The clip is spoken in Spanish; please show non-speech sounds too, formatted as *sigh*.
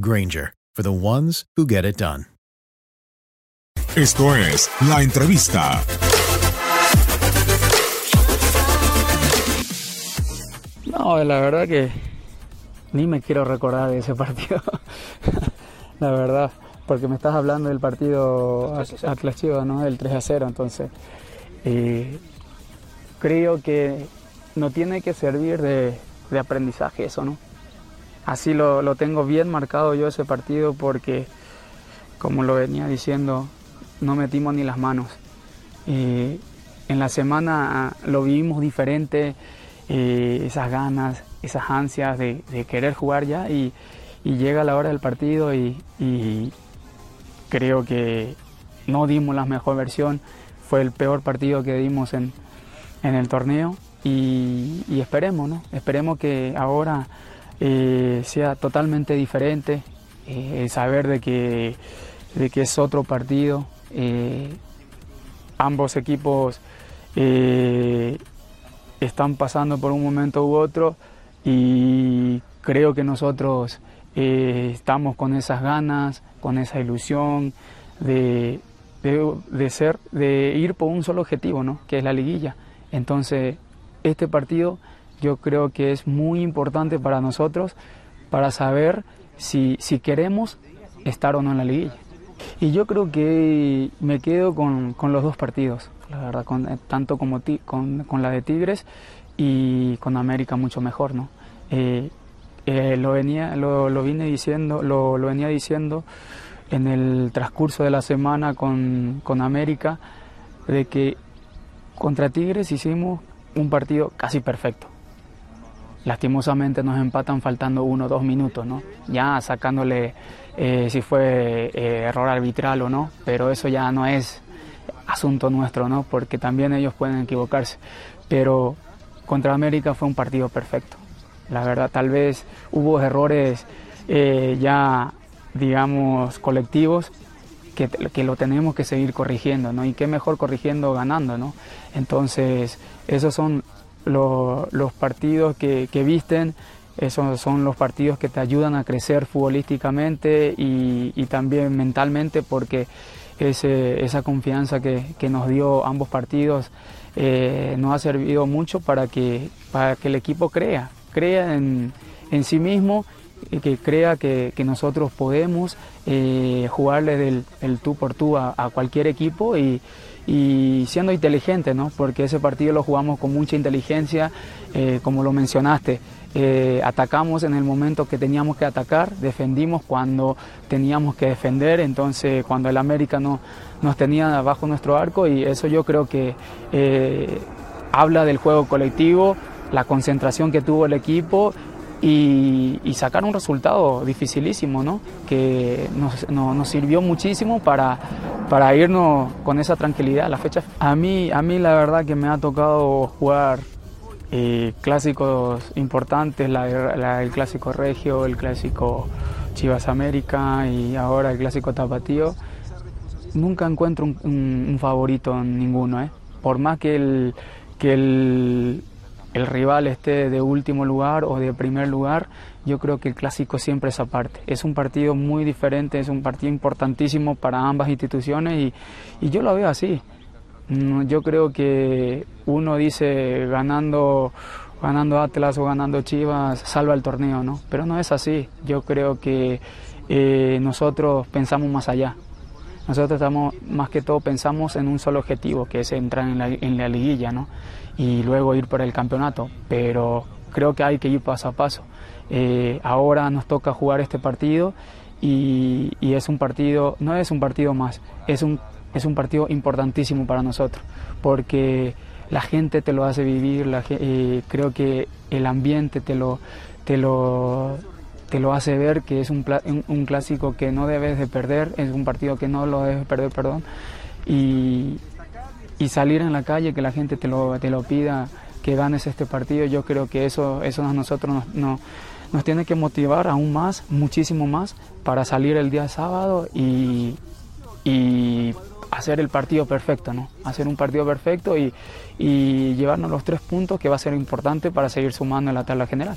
Granger, for the ones who get it done. Esto es La Entrevista. No, la verdad que ni me quiero recordar de ese partido. *laughs* la verdad, porque me estás hablando del partido Atlas Chivas, ¿no? El 3 a 0, entonces eh, creo que no tiene que servir de, de aprendizaje eso, ¿no? Así lo, lo tengo bien marcado yo ese partido porque, como lo venía diciendo, no metimos ni las manos. Eh, en la semana lo vivimos diferente, eh, esas ganas, esas ansias de, querer jugar ya y, llega la hora del partido y, y, creo que no dimos la mejor versión, fue el peor partido que dimos en, en el torneo y, y, esperemos, ¿no? Esperemos que ahora eh, sea totalmente diferente, eh, saber de que, de que es otro partido, eh, ambos equipos eh, están pasando por un momento u otro y creo que nosotros estamos con esas ganas, con esa ilusión de, de, de, ser, de ir por un solo objetivo, ¿no? que es la liguilla. Entonces, este partido yo creo que es muy importante para nosotros para saber si, si queremos estar o no en la liguilla. Y yo creo que me quedo con, con los dos partidos, la verdad, con, tanto como con, con, la de Tigres y con América mucho mejor, ¿no? Eh, eh, lo, venía, lo, lo, vine diciendo, lo, lo, venía diciendo en el transcurso de la semana con, con América, de que contra Tigres hicimos un partido casi perfecto. Lastimosamente nos empatan faltando uno o dos minutos, ¿no? Ya sacándole eh, si fue eh, error arbitral o no, pero eso ya no es asunto nuestro, ¿no? Porque también ellos pueden equivocarse. Pero contra América fue un partido perfecto. La verdad, tal vez hubo errores eh, ya, digamos, colectivos que, que, lo tenemos que seguir corrigiendo, ¿no? Y qué mejor corrigiendo ganando, ¿no? Entonces, esos son lo, los partidos que, visten, esos son los partidos que te ayudan a crecer futbolísticamente y, también mentalmente porque ese, esa confianza que, que, nos dio ambos partidos eh, nos ha servido mucho para que, para que el equipo crea, crea en, en sí mismo que crea que, nosotros podemos eh, jugarle del el tú por tú a, cualquier equipo y, siendo inteligente, ¿no? porque ese partido lo jugamos con mucha inteligencia, eh, como lo mencionaste. Eh, atacamos en el momento que teníamos que atacar, defendimos cuando teníamos que defender, entonces cuando el América no, nos tenía bajo nuestro arco y eso yo creo que habla del juego colectivo, la concentración que tuvo el equipo y, sacar un resultado dificilísimo, ¿no? que nos, sirvió muchísimo para, para irnos con esa tranquilidad a la fecha. A mí, a mí la verdad que me ha tocado jugar clásicos importantes, el clásico Regio, el clásico Chivas América y ahora el clásico Tapatío, nunca encuentro un, favorito en ninguno. ¿eh? Por más que, el, que el, rival esté de último lugar o de primer lugar, yo creo que el clásico siempre es aparte. Es un partido muy diferente, es un partido importantísimo para ambas instituciones y, yo lo veo así. Yo creo que uno dice ganando, ganando Atlas o ganando Chivas salva el torneo, ¿no? Pero no es así. Yo creo que eh, nosotros pensamos más allá. Nosotros estamos, más que todo pensamos en un solo objetivo, que es entrar en la, liguilla, ¿no? Y luego ir por el campeonato. Pero creo que hay que ir paso a paso. Eh, ahora nos toca jugar este partido y, y, es un partido, no es un partido más, es un es un partido importantísimo para nosotros, porque la gente te lo hace vivir, la, eh, creo que el ambiente te lo, te lo, te lo hace ver que es un, un, clásico que no debes de perder, es un partido que no lo debes de perder, perdón, y, y salir en la calle, que la gente te lo, te lo pida, que ganes este partido, yo creo que eso, eso a nosotros nos, nos tiene que motivar aún más, muchísimo más, para salir el día sábado y, y hacer el partido perfecto, ¿no? Hacer un partido perfecto y, y llevarnos los tres puntos que va a ser importante para seguir sumando en la tabla general.